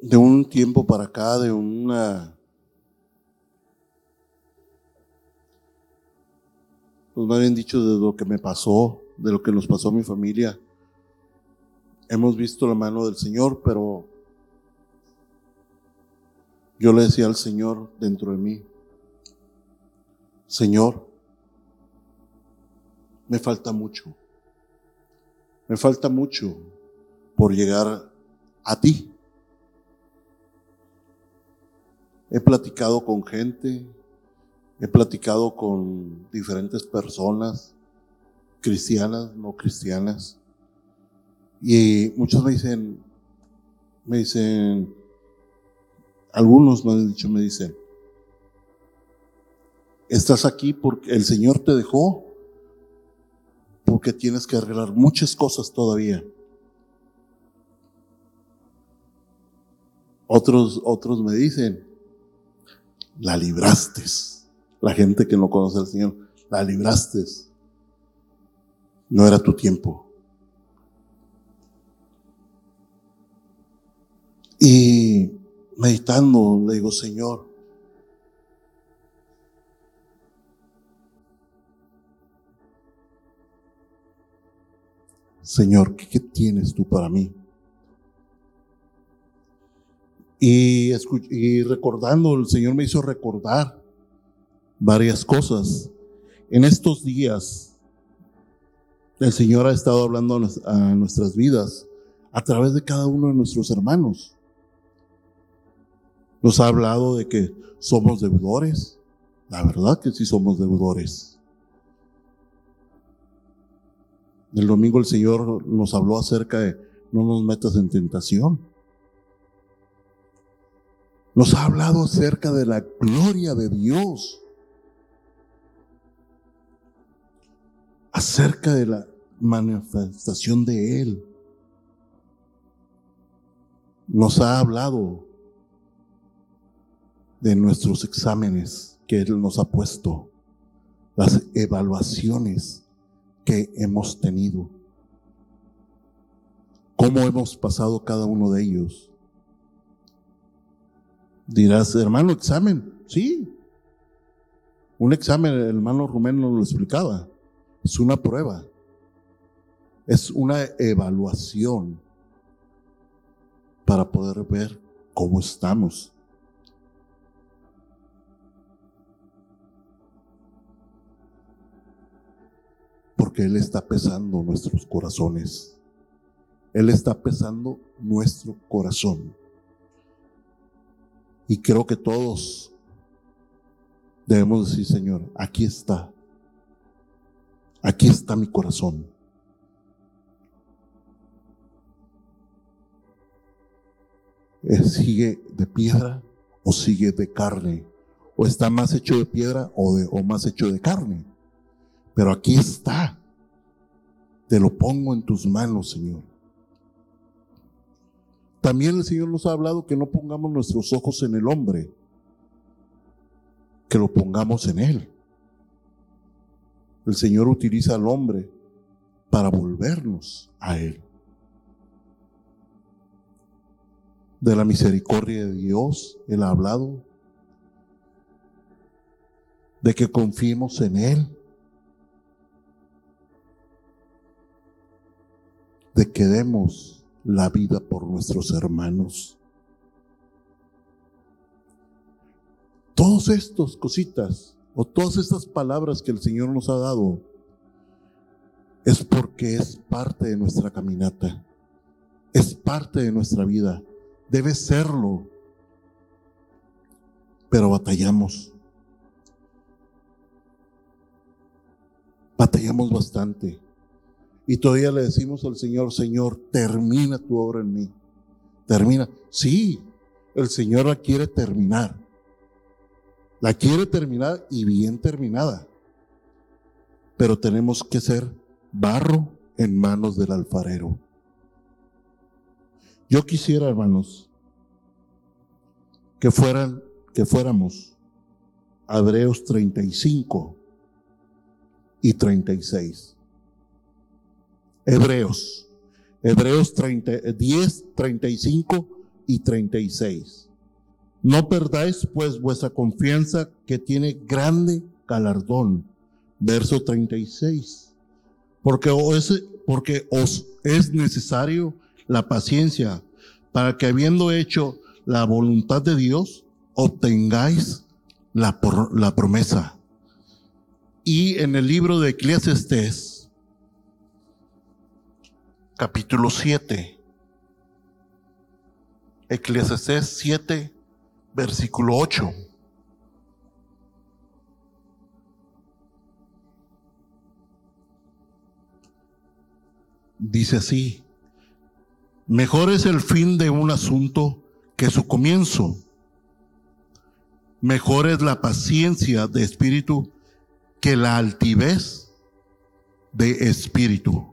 de un tiempo para acá, de una... Pues me habían dicho de lo que me pasó, de lo que nos pasó a mi familia. Hemos visto la mano del Señor, pero yo le decía al Señor dentro de mí, Señor, me falta mucho. Me falta mucho por llegar a ti. He platicado con gente, he platicado con diferentes personas, cristianas, no cristianas, y muchos me dicen, me dicen, algunos me han dicho, me dicen, estás aquí porque el Señor te dejó porque tienes que arreglar muchas cosas todavía. Otros, otros me dicen, la libraste. La gente que no conoce al Señor, la libraste. No era tu tiempo. Y meditando, le digo, Señor, Señor, ¿qué, tienes tú para mí? Y, recordando, el Señor me hizo recordar varias cosas. En estos días, el Señor ha estado hablando a nuestras vidas a través de cada uno de nuestros hermanos. Nos ha hablado de que somos deudores. La verdad que sí somos deudores. El domingo el Señor nos habló acerca de no nos metas en tentación. Nos ha hablado acerca de la gloria de Dios. Acerca de la manifestación de Él. Nos ha hablado de nuestros exámenes que Él nos ha puesto, las evaluaciones que hemos tenido. ¿Cómo hemos pasado cada uno de ellos? Dirás, hermano, examen. Sí. Un examen, el hermano Rumén nos lo explicaba. Es una prueba. Es una evaluación para poder ver cómo estamos. porque Él está pesando nuestros corazones. Él está pesando nuestro corazón. Y creo que todos debemos decir, Señor, aquí está. Aquí está mi corazón. ¿Sigue de piedra o sigue de carne? ¿O está más hecho de piedra o, o más hecho de carne? Pero aquí está. Te lo pongo en tus manos, Señor. También el Señor nos ha hablado que no pongamos nuestros ojos en el hombre, que lo pongamos en Él. El Señor utiliza al hombre para volvernos a Él. De la misericordia de Dios, Él ha hablado, de que confiemos en Él de que demos la vida por nuestros hermanos. Todas estas cositas o todas estas palabras que el Señor nos ha dado es porque es parte de nuestra caminata, es parte de nuestra vida, debe serlo, pero batallamos. Batallamos bastante. Y todavía le decimos al Señor, Señor, termina tu obra en mí. Termina. Sí, el Señor la quiere terminar. La quiere terminar y bien terminada. Pero tenemos que ser barro en manos del alfarero. Yo quisiera, hermanos, que fueran, que fuéramos Hebreos 35 y 36. Hebreos. Hebreos 30, 10, 35 y 36. No perdáis pues vuestra confianza que tiene grande galardón. Verso 36. Porque os, porque os es necesario la paciencia para que habiendo hecho la voluntad de Dios, obtengáis la, la promesa. Y en el libro de Eclesiastes, capítulo 7, Eclesiastés 7, versículo 8. Dice así, mejor es el fin de un asunto que su comienzo. Mejor es la paciencia de espíritu que la altivez de espíritu.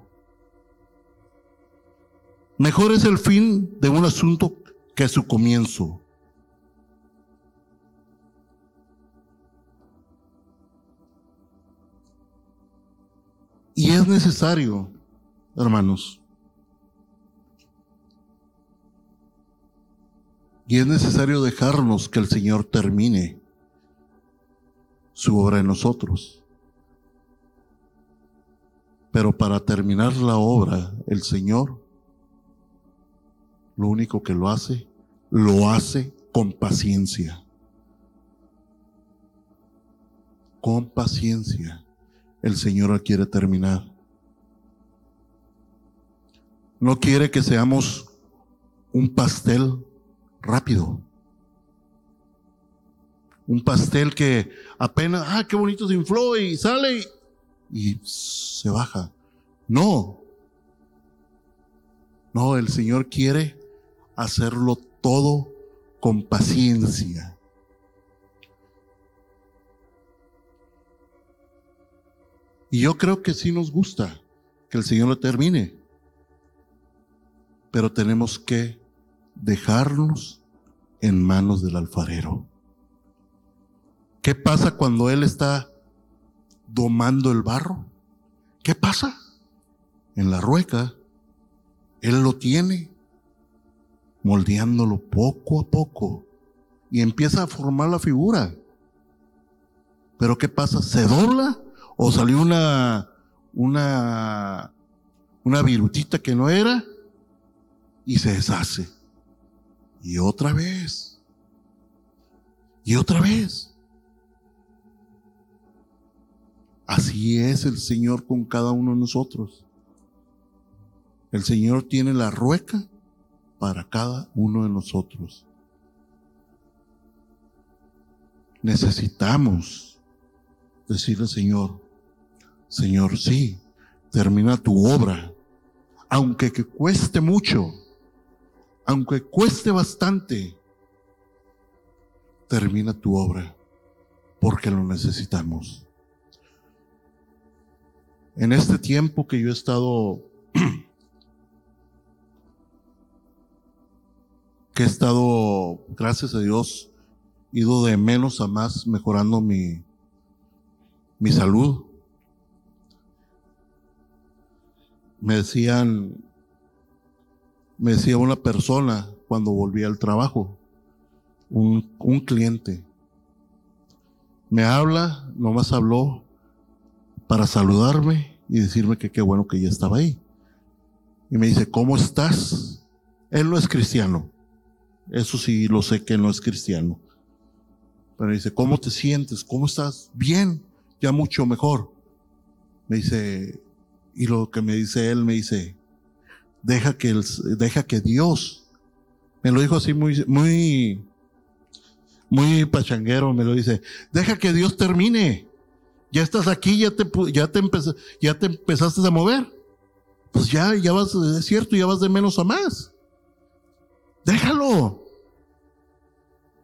Mejor es el fin de un asunto que su comienzo. Y es necesario, hermanos, y es necesario dejarnos que el Señor termine su obra en nosotros. Pero para terminar la obra, el Señor lo único que lo hace, lo hace con paciencia. Con paciencia el Señor quiere terminar. No quiere que seamos un pastel rápido. Un pastel que apenas, ah, qué bonito se infló y sale y, y se baja. No. No, el Señor quiere hacerlo todo con paciencia. Y yo creo que sí nos gusta que el Señor lo termine, pero tenemos que dejarnos en manos del alfarero. ¿Qué pasa cuando Él está domando el barro? ¿Qué pasa? En la rueca, Él lo tiene moldeándolo poco a poco y empieza a formar la figura. Pero ¿qué pasa? ¿Se dobla o salió una una una virutita que no era y se deshace? Y otra vez. Y otra vez. Así es el Señor con cada uno de nosotros. El Señor tiene la rueca para cada uno de nosotros. Necesitamos decirle, Señor, Señor, sí, termina tu obra, aunque que cueste mucho, aunque cueste bastante, termina tu obra, porque lo necesitamos. En este tiempo que yo he estado que he estado, gracias a Dios, ido de menos a más mejorando mi, mi salud. Me decían, me decía una persona cuando volví al trabajo, un, un cliente, me habla, nomás habló para saludarme y decirme que qué bueno que ya estaba ahí. Y me dice, ¿cómo estás? Él no es cristiano. Eso sí lo sé que no es cristiano. Pero dice, ¿cómo te sientes? ¿Cómo estás? Bien, ya mucho mejor. Me dice, y lo que me dice él, me dice, deja que, el, deja que Dios, me lo dijo así muy, muy, muy pachanguero, me lo dice, deja que Dios termine. Ya estás aquí, ya te, ya te, ya te empezaste a mover. Pues ya, ya vas, es cierto, ya vas de menos a más. Déjalo.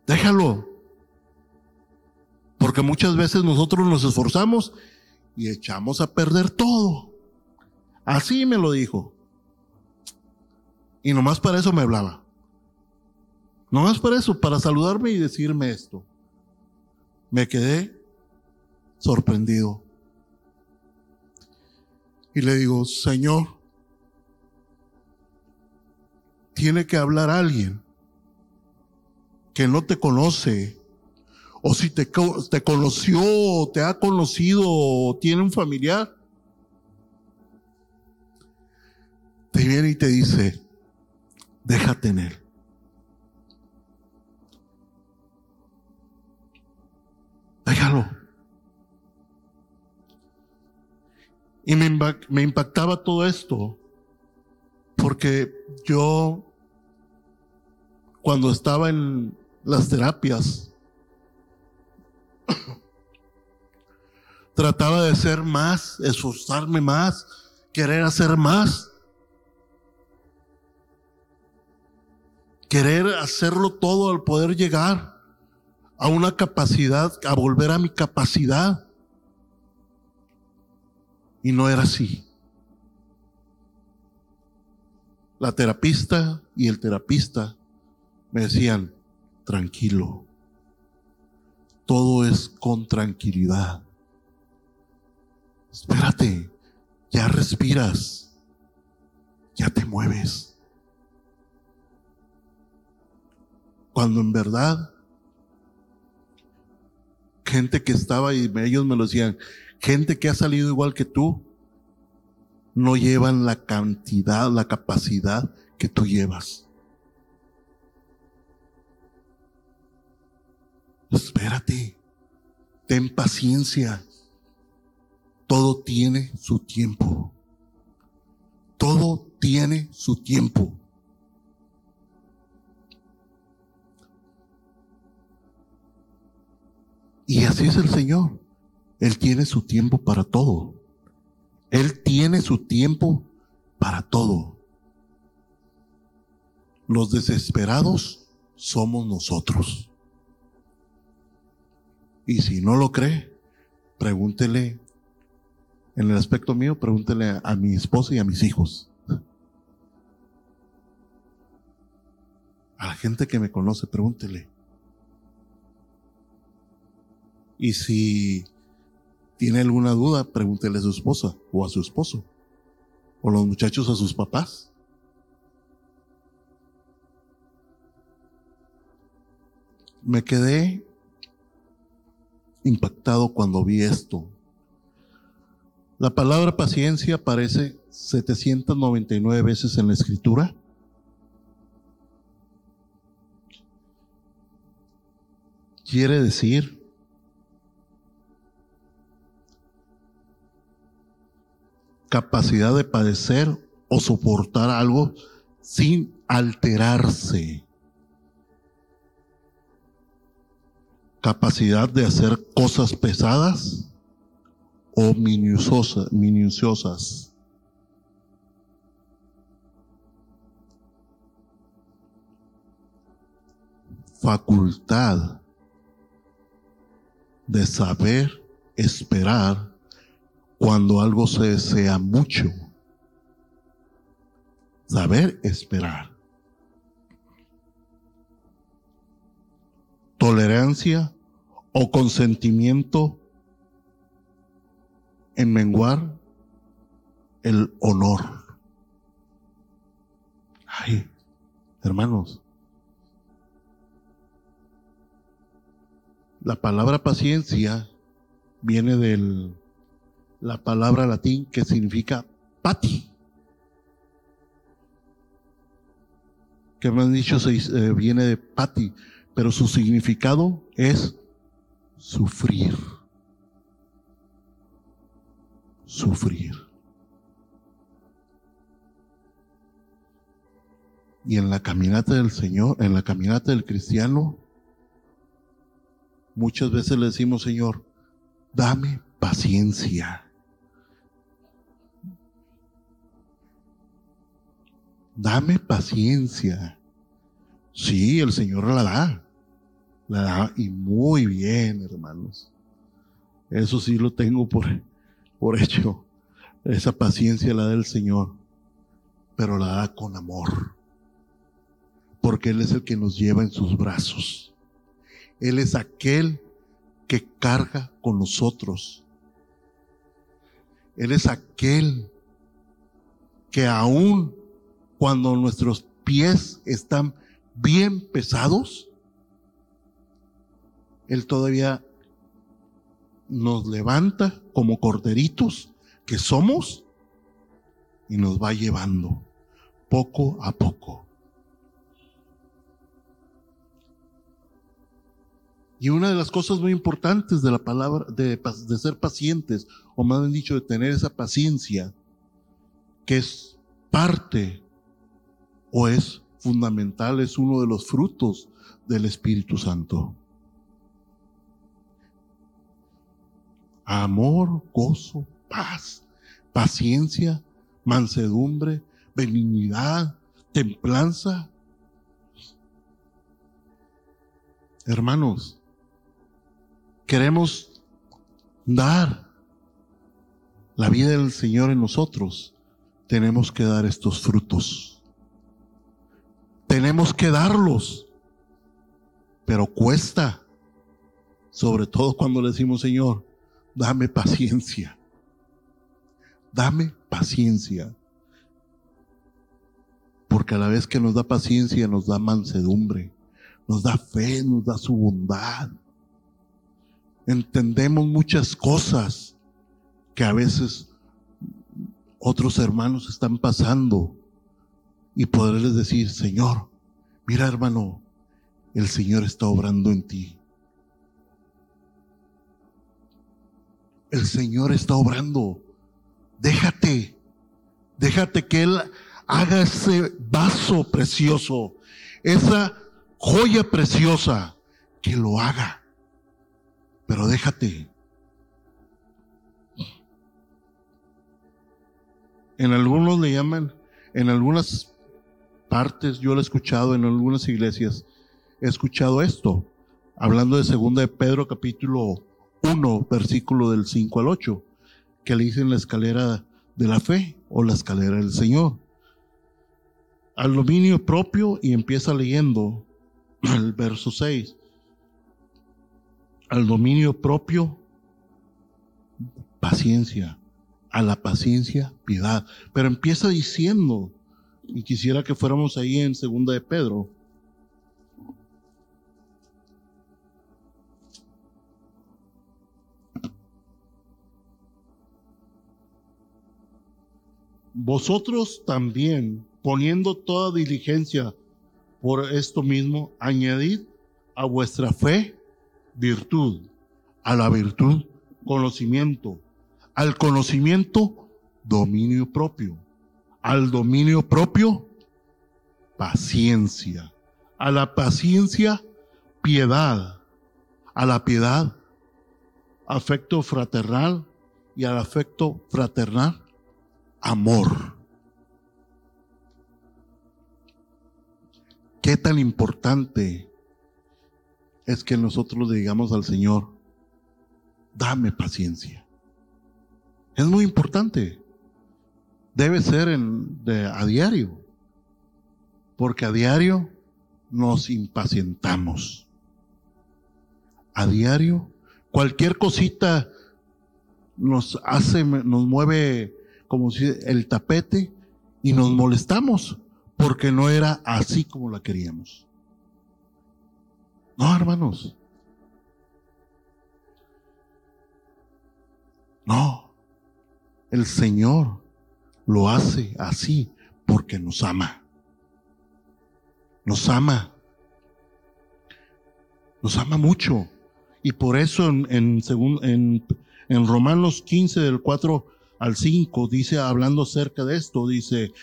Déjalo. Porque muchas veces nosotros nos esforzamos y echamos a perder todo. Así me lo dijo. Y nomás para eso me hablaba. Nomás para eso, para saludarme y decirme esto. Me quedé sorprendido. Y le digo, Señor, tiene que hablar alguien que no te conoce, o si te, te conoció, o te ha conocido, o tiene un familiar, te viene y te dice, déjate en él. Déjalo. Y me, me impactaba todo esto porque yo, cuando estaba en las terapias, trataba de ser más, esforzarme más, querer hacer más. Querer hacerlo todo al poder llegar a una capacidad, a volver a mi capacidad. Y no era así. La terapista y el terapista me decían, tranquilo, todo es con tranquilidad. Espérate, ya respiras, ya te mueves. Cuando en verdad, gente que estaba y ellos me lo decían, gente que ha salido igual que tú, no llevan la cantidad, la capacidad que tú llevas. Espérate, ten paciencia. Todo tiene su tiempo. Todo tiene su tiempo. Y así es el Señor. Él tiene su tiempo para todo. Él tiene su tiempo para todo. Los desesperados somos nosotros. Y si no lo cree, pregúntele, en el aspecto mío, pregúntele a, mi esposa y a mis hijos. A la gente que me conoce, pregúntele. Y si tiene alguna duda, pregúntele a su esposa o a su esposo. O los muchachos a sus papás. Me quedé impactado cuando vi esto. La palabra paciencia aparece 799 veces en la escritura. Quiere decir capacidad de padecer o soportar algo sin alterarse. Capacidad de hacer cosas pesadas o minuciosas. Facultad de saber esperar cuando algo se desea mucho. Saber esperar. Tolerancia o consentimiento en menguar el honor. Ay, hermanos. La palabra paciencia viene del la palabra latín que significa pati. Que me han dicho se, eh, viene de pati, pero su significado es sufrir. Sufrir. Y en la caminata del Señor, en la caminata del cristiano, muchas veces le decimos, Señor, dame paciencia. Dame paciencia. Sí, el Señor la da. La da y muy bien, hermanos. Eso sí lo tengo por, por hecho. Esa paciencia la da el Señor, pero la da con amor. Porque Él es el que nos lleva en sus brazos. Él es aquel que carga con nosotros. Él es aquel que aún cuando nuestros pies están bien pesados, Él todavía nos levanta como corderitos que somos y nos va llevando poco a poco. Y una de las cosas muy importantes de la palabra, de, de, ser pacientes, o más bien dicho, de tener esa paciencia, que es parte o es fundamental, es uno de los frutos del Espíritu Santo. Amor, gozo, paz, paciencia, mansedumbre, benignidad, templanza. Hermanos, queremos dar la vida del Señor en nosotros, tenemos que dar estos frutos. Tenemos que darlos, pero cuesta, sobre todo cuando le decimos, Señor, dame paciencia, dame paciencia, porque a la vez que nos da paciencia nos da mansedumbre, nos da fe, nos da su bondad. Entendemos muchas cosas que a veces otros hermanos están pasando y poderles decir, Señor, mira hermano, el Señor está obrando en ti. El Señor está obrando. Déjate, déjate que Él haga ese vaso precioso, esa joya preciosa, que lo haga. Pero déjate. En algunos le llaman, en algunas partes, yo lo he escuchado en algunas iglesias, he escuchado esto, hablando de segunda de Pedro capítulo 1, versículo del 5 al 8, que le dicen la escalera de la fe o la escalera del Señor. Al dominio propio y empieza leyendo el verso 6. Al dominio propio, paciencia. A la paciencia, piedad. Pero empieza diciendo, y quisiera que fuéramos ahí en segunda de Pedro, vosotros también, poniendo toda diligencia por esto mismo, añadid a vuestra fe virtud, a la virtud conocimiento, al conocimiento dominio propio, al dominio propio paciencia, a la paciencia piedad, a la piedad afecto fraternal y al afecto fraternal amor. ¿Qué tan importante es que nosotros le digamos al Señor, dame paciencia? Es muy importante. Debe ser en, a diario, porque a diario nos impacientamos. A diario, cualquier cosita nos hace, nos mueve como si el tapete y nos molestamos porque no era así como la queríamos. No, hermanos. No. El Señor lo hace así porque nos ama. Nos ama. Nos ama mucho. Y por eso en, en, en, en Romanos 15 del 4 al 5, dice, hablando acerca de esto, dice,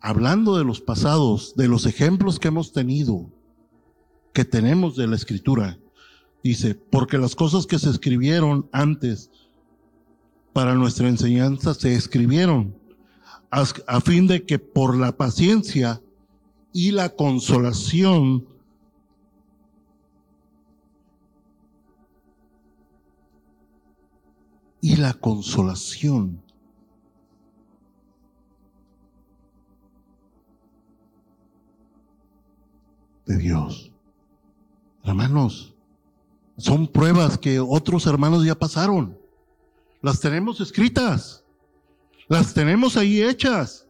hablando de los pasados, de los ejemplos que hemos tenido, que tenemos de la escritura, dice, porque las cosas que se escribieron antes para nuestra enseñanza se escribieron a, fin de que por la paciencia y la consolación y la consolación. de Dios. Hermanos, son pruebas que otros hermanos ya pasaron. Las tenemos escritas. Las tenemos ahí hechas.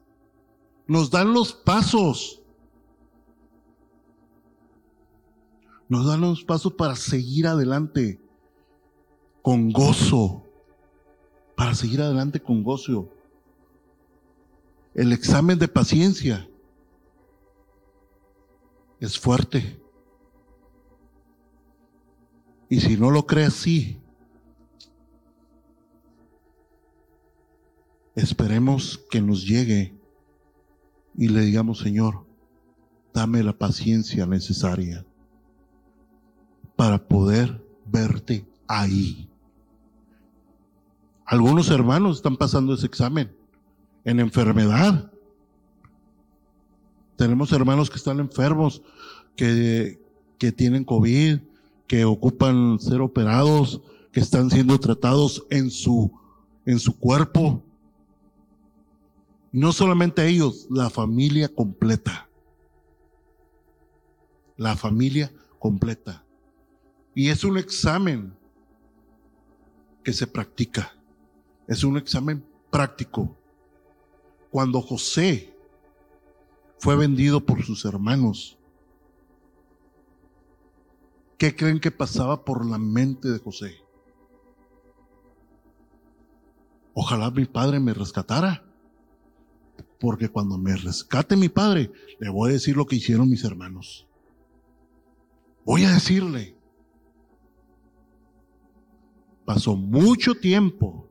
Nos dan los pasos. Nos da los pasos para seguir adelante con gozo. Para seguir adelante con gozo. El examen de paciencia es fuerte. Y si no lo cree así, esperemos que nos llegue y le digamos, Señor, dame la paciencia necesaria para poder verte ahí. Algunos hermanos están pasando ese examen en enfermedad. Tenemos hermanos que están enfermos, que, que tienen COVID, que ocupan ser operados, que están siendo tratados en su, en su cuerpo. No solamente ellos, la familia completa. La familia completa. Y es un examen que se practica. Es un examen práctico. Cuando José fue vendido por sus hermanos, ¿qué creen que pasaba por la mente de José? Ojalá mi padre me rescatara. Porque cuando me rescate mi padre, le voy a decir lo que hicieron mis hermanos. Voy a decirle. Pasó mucho tiempo.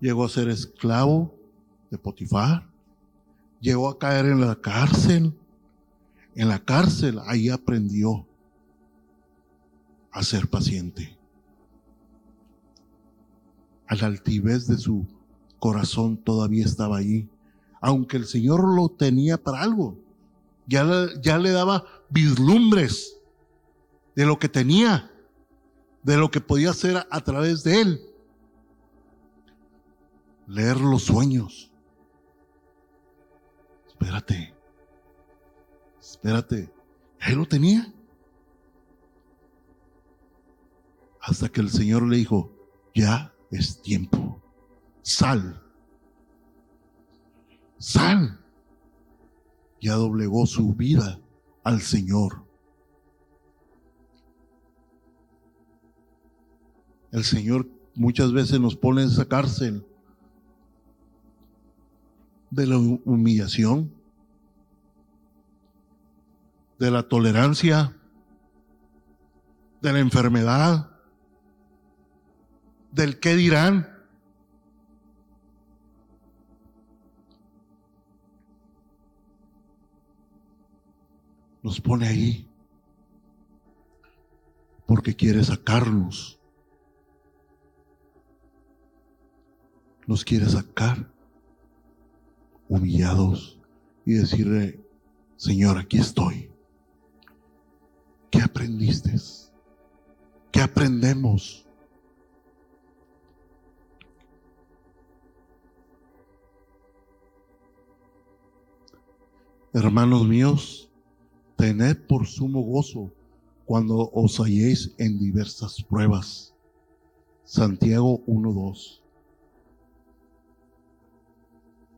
Llegó a ser esclavo de Potifar. Llegó a caer en la cárcel. En la cárcel ahí aprendió a ser paciente. A la altivez de su corazón todavía estaba ahí aunque el Señor lo tenía para algo. Ya, ya le daba vislumbres de lo que tenía, de lo que podía hacer a, través de él. Leer los sueños. Espérate, espérate, él lo tenía. Hasta que el Señor le dijo, ya es tiempo, sal sal. Ya doblegó su vida al Señor. El Señor muchas veces nos pone en esa cárcel de la humillación, de la tolerancia, de la enfermedad, del qué dirán. Nos pone ahí porque quiere sacarnos. Nos quiere sacar humillados y decirle, Señor, aquí estoy. ¿Qué aprendiste? ¿Qué aprendemos? Hermanos míos, Tened por sumo gozo cuando os halléis en diversas pruebas. Santiago 1.2.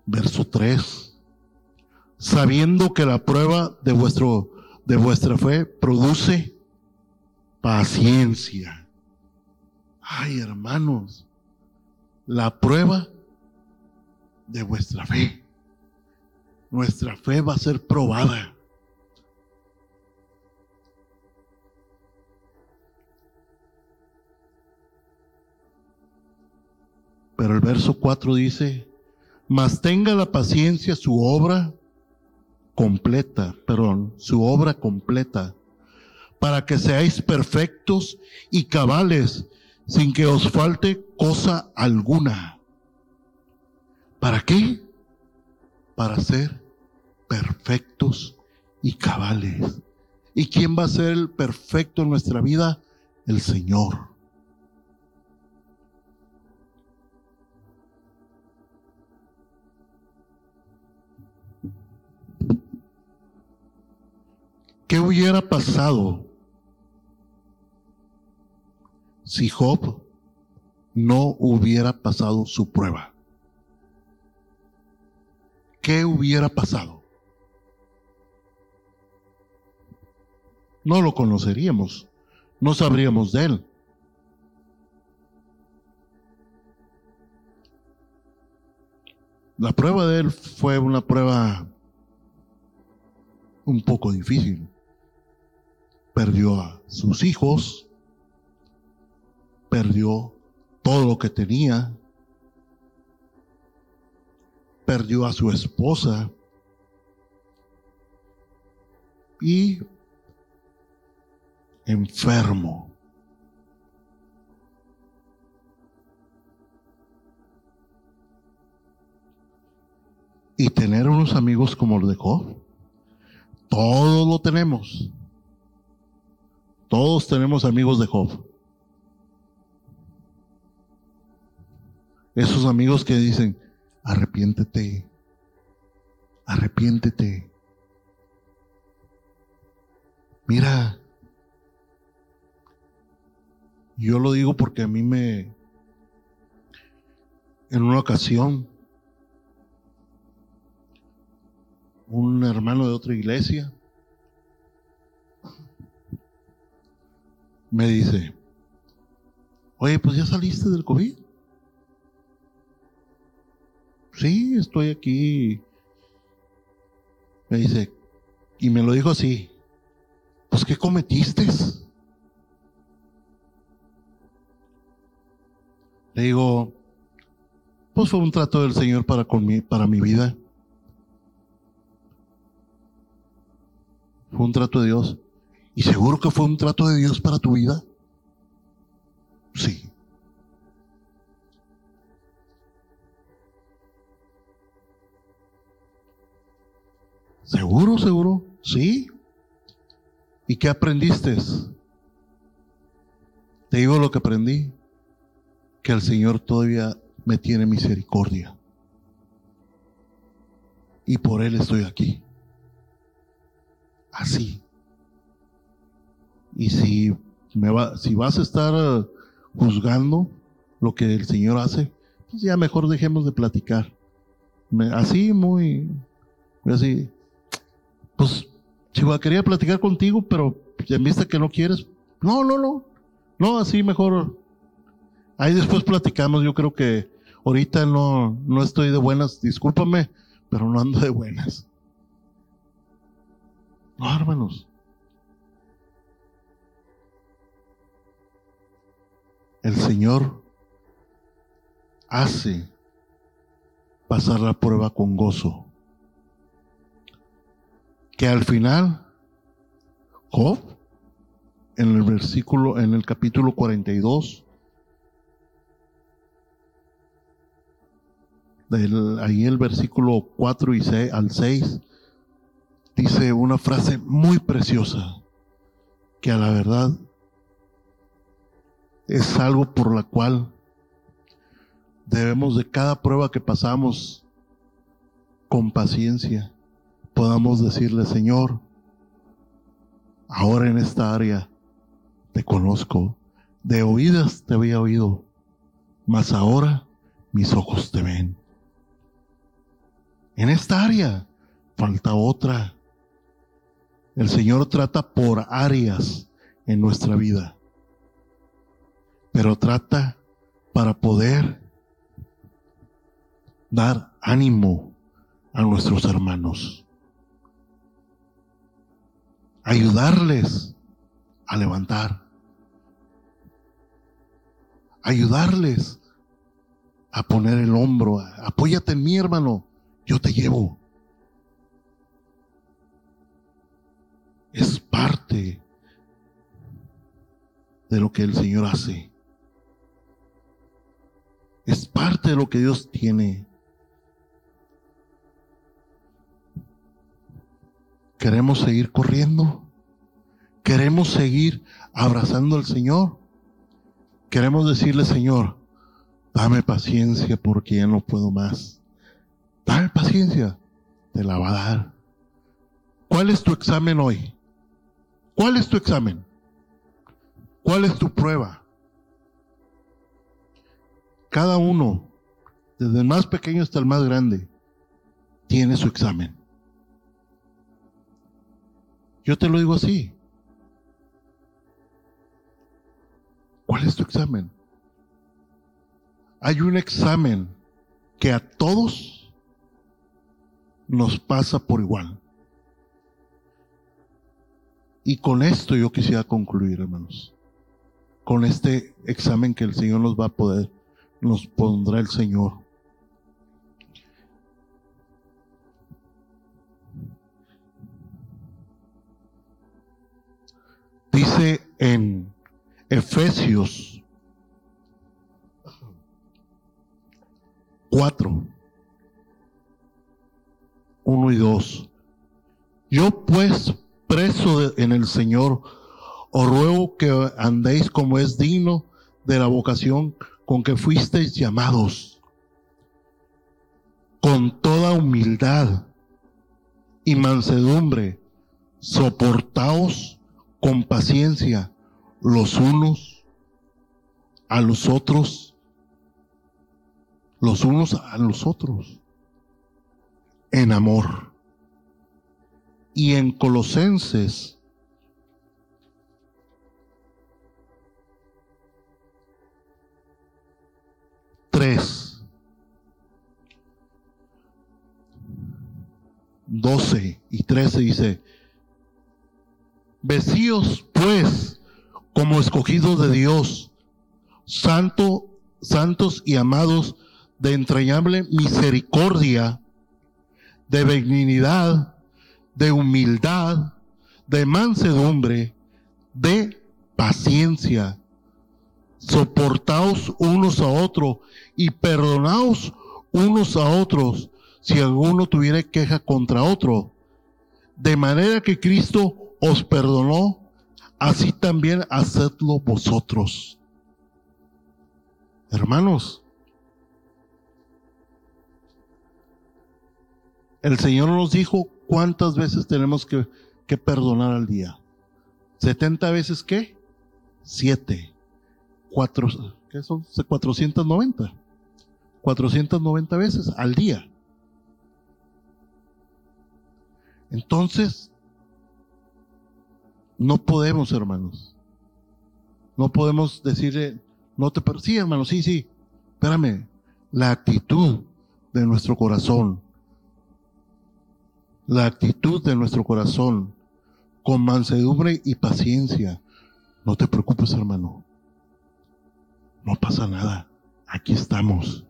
Verso 3. Sabiendo que la prueba de, vuestro, de vuestra fe produce paciencia. Ay, hermanos, la prueba de vuestra fe. Nuestra fe va a ser probada. Pero el verso 4 dice, mas tenga la paciencia su obra completa, perdón, su obra completa, para que seáis perfectos y cabales, sin que os falte cosa alguna. ¿Para qué? Para ser perfectos y cabales. ¿Y quién va a ser el perfecto en nuestra vida? El Señor. ¿Qué hubiera pasado si Job no hubiera pasado su prueba? ¿Qué hubiera pasado? no lo conoceríamos, no sabríamos de él. La prueba de él fue una prueba un poco difícil. Perdió a sus hijos, perdió todo lo que tenía, perdió a su esposa y enfermo. Y tener unos amigos como los de Job, todos lo tenemos. Todos tenemos amigos de Job. Esos amigos que dicen, arrepiéntete, arrepiéntete. Mira, yo lo digo porque a mí me, en una ocasión, un hermano de otra iglesia me dice, oye, pues ya saliste del COVID. Sí, estoy aquí. Me dice, y me lo dijo así, pues ¿qué cometiste? Le digo, pues fue un trato del Señor para, mi, para mi vida. Fue un trato de Dios. ¿Y seguro que fue un trato de Dios para tu vida? Sí. ¿Seguro, seguro? Sí. ¿Y qué aprendiste? Te digo lo que aprendí, que el Señor todavía me tiene misericordia. Y por Él estoy aquí así. Y si, me va, si vas a estar eh, juzgando lo que el Señor hace, pues ya mejor dejemos de platicar. así, muy, así. Pues, Chihuahua, quería platicar contigo, pero ya viste que no quieres. No, no, no. No, así mejor. Ahí después platicamos. Yo creo que ahorita no, no estoy de buenas. Discúlpame, pero no ando de buenas. No, hermanos. El Señor hace pasar la prueba con gozo. Que al final, Job, en el versículo, en el capítulo 42, del, ahí el versículo 4 y 6, al 6, dice una frase muy preciosa, que a la verdad es algo por la cual debemos de cada prueba que pasamos con paciencia, podamos decirle, Señor, ahora en esta área te conozco, de oídas te había oído, mas ahora mis ojos te ven. En esta área falta otra. El Señor trata por áreas en nuestra vida, pero trata para poder dar ánimo a nuestros hermanos, ayudarles a levantar, ayudarles a poner el hombro, apóyate en mí hermano, yo te llevo. es parte de lo que el Señor hace. Es parte de lo que Dios tiene. ¿Queremos seguir corriendo? ¿Queremos seguir abrazando al Señor? Queremos decirle, Señor, dame paciencia porque ya no puedo más. Dame paciencia, te la va a dar. ¿Cuál es tu examen hoy? ¿Cuál es tu examen? ¿Cuál es tu prueba? cada uno, desde el más pequeño hasta el más grande, tiene su examen. Yo te lo digo así. ¿Cuál es tu examen? Hay un examen que a todos nos pasa por igual. Y con esto yo quisiera concluir, hermanos, con este examen que el Señor nos va a poder nos pondrá el Señor. Dice en Efesios 4, 1 y 2. Yo pues, preso en el Señor, os ruego que andéis como es digno de la vocación con que fuisteis llamados, con toda humildad y mansedumbre, soportaos con paciencia los unos a los otros, los unos a los otros, en amor. Y en Colosenses tres, doce y trece dice, Vecíos, pues, como escogidos de Dios, santo, santos y amados de entrañable misericordia, de benignidad, de humildad, de mansedumbre, de paciencia. Soportaos unos a otros y perdonaos unos a otros si alguno tuviera queja contra otro. De manera que Cristo os perdonó, así también hacedlo vosotros. Hermanos, el Señor nos dijo cuántas veces tenemos que, perdonar al día. ¿70 veces qué? Siete. Cuatro, ¿Qué son? 490. 490 veces al día. Entonces, no podemos, hermanos. No podemos decirle, no te... Sí, hermanos, sí, sí. Espérame. La actitud de nuestro corazón. La actitud de nuestro corazón. Con mansedumbre y paciencia. No te preocupes, hermano. No pasa nada. Aquí estamos.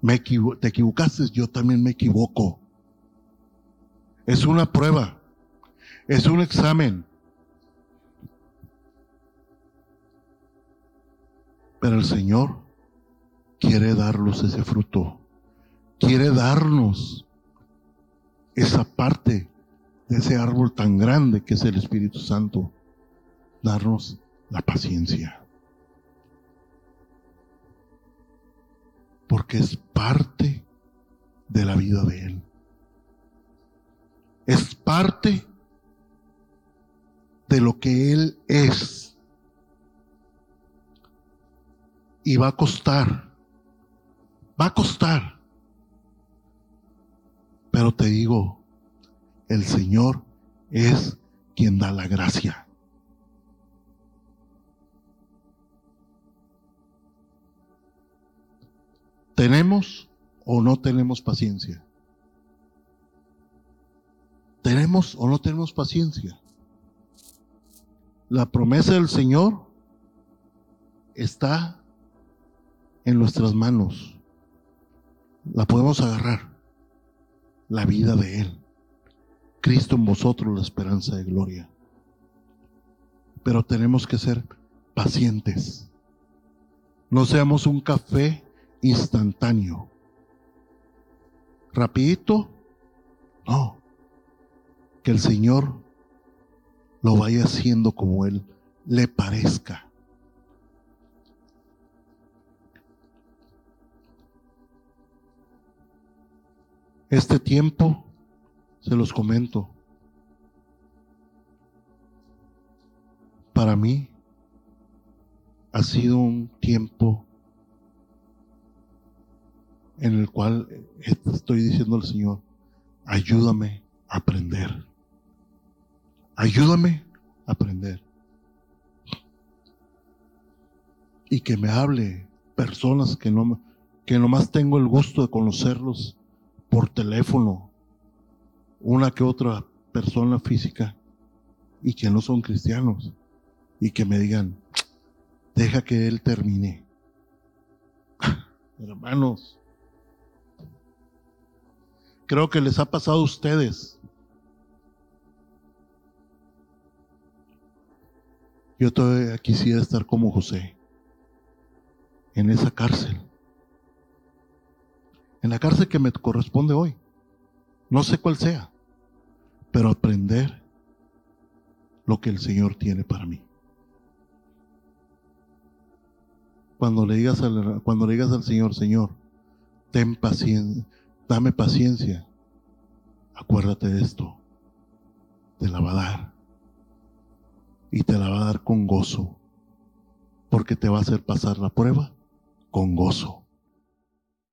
Me te equivocaste, yo también me equivoco. Es una prueba. Es un examen. Pero el Señor quiere darnos ese fruto. Quiere darnos esa parte de ese árbol tan grande que es el Espíritu Santo. Darnos la paciencia. Porque es parte de la vida de Él. Es parte de lo que Él es. Y va a costar, va a costar. Pero te digo, el Señor es quien da la gracia. ¿Tenemos o no tenemos paciencia? ¿Tenemos o no tenemos paciencia? La promesa del Señor está en nuestras manos. La podemos agarrar. La vida de Él. Cristo en vosotros, la esperanza de gloria. Pero tenemos que ser pacientes. No seamos un café instantáneo. Rapidito. No. Que el Señor lo vaya haciendo como Él le parezca. Este tiempo, se los comento, para mí ha sido un tiempo en el cual estoy diciendo al Señor, ayúdame a aprender. Ayúdame a aprender. y que me hable personas que no que nomás tengo el gusto de conocerlos por teléfono, una que otra persona física y que no son cristianos y que me digan, deja que él termine. Hermanos, creo que les ha pasado a ustedes. Yo todavía quisiera estar como José, en esa cárcel en la cárcel que me corresponde hoy. No sé cuál sea, pero aprender lo que el Señor tiene para mí. Cuando le digas al, cuando le digas al Señor, Señor, ten paciencia, dame paciencia, acuérdate de esto, te la va a dar. Y te la va a dar con gozo, porque te va a hacer pasar la prueba con gozo.